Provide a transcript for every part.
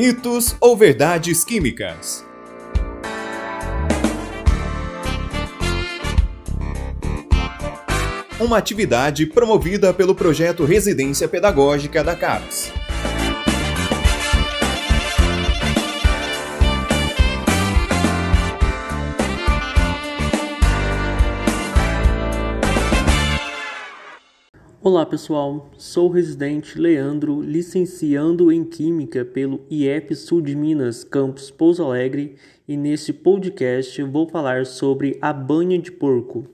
Mitos ou verdades químicas? Uma atividade promovida pelo projeto Residência Pedagógica da CAPES. Olá pessoal, sou o residente Leandro, licenciando em Química pelo IEP Sul de Minas, campus Pouso Alegre, e neste podcast vou falar sobre a banha de porco.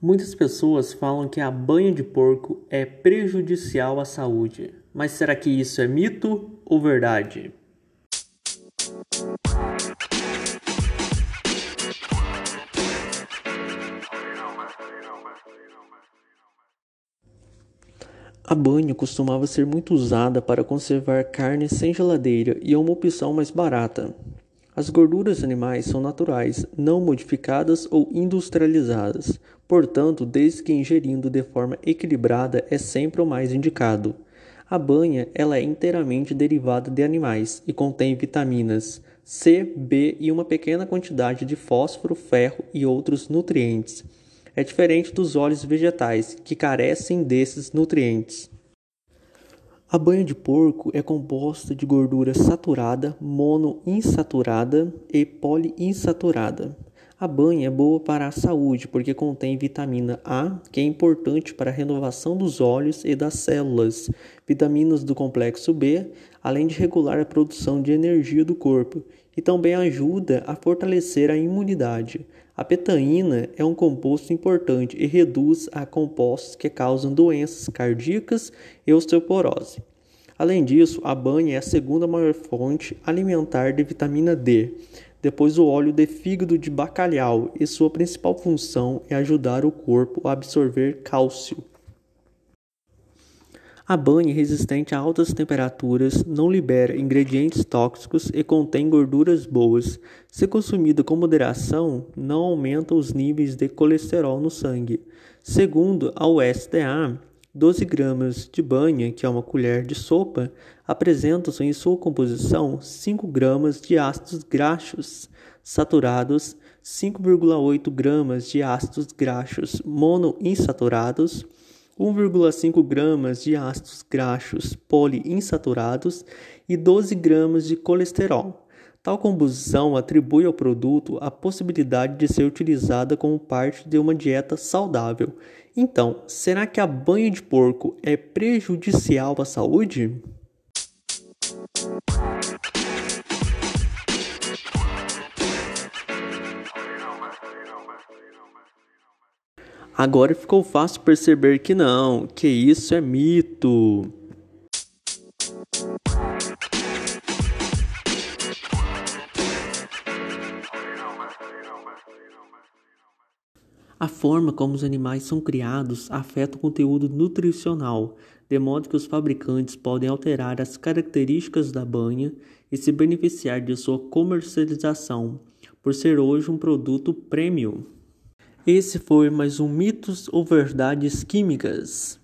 Muitas pessoas falam que a banha de porco é prejudicial à saúde, mas será que isso é mito ou verdade? A banha costumava ser muito usada para conservar carne sem geladeira e é uma opção mais barata. As gorduras animais são naturais, não modificadas ou industrializadas, portanto, desde que ingerindo de forma equilibrada é sempre o mais indicado. A banha ela é inteiramente derivada de animais e contém vitaminas C, B e uma pequena quantidade de fósforo, ferro e outros nutrientes é diferente dos óleos vegetais, que carecem desses nutrientes. A banha de porco é composta de gordura saturada, monoinsaturada e poliinsaturada. A banha é boa para a saúde porque contém vitamina A, que é importante para a renovação dos olhos e das células, vitaminas do complexo B, além de regular a produção de energia do corpo, e também ajuda a fortalecer a imunidade. A petaína é um composto importante e reduz a compostos que causam doenças cardíacas e osteoporose. Além disso, a banha é a segunda maior fonte alimentar de vitamina D, depois o óleo de fígado de bacalhau, e sua principal função é ajudar o corpo a absorver cálcio. A banha resistente a altas temperaturas, não libera ingredientes tóxicos e contém gorduras boas. Se consumida com moderação, não aumenta os níveis de colesterol no sangue. Segundo a USDA, 12 gramas de banha, que é uma colher de sopa, apresentam em sua composição 5 gramas de ácidos graxos saturados, 5,8 gramas de ácidos graxos monoinsaturados, 1,5 gramas de ácidos graxos poliinsaturados e 12 gramas de colesterol. Tal composição atribui ao produto a possibilidade de ser utilizada como parte de uma dieta saudável. Então, será que a banha de porco é prejudicial à saúde? Agora ficou fácil perceber que não, que isso é mito. A forma como os animais são criados afeta o conteúdo nutricional, de modo que os fabricantes podem alterar as características da banha e se beneficiar de sua comercialização, por ser hoje um produto premium. Esse foi mais um Mitos ou Verdades Químicas.